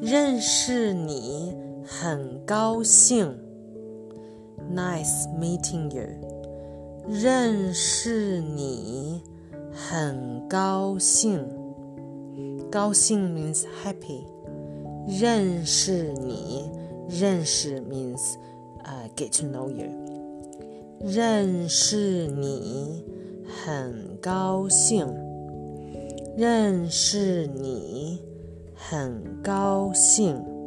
认识你很高兴。Nice meeting you。认识你很高兴。高兴 means happy。认识你，认识 means uh, get to know you。认识你很高兴。认识你很高兴。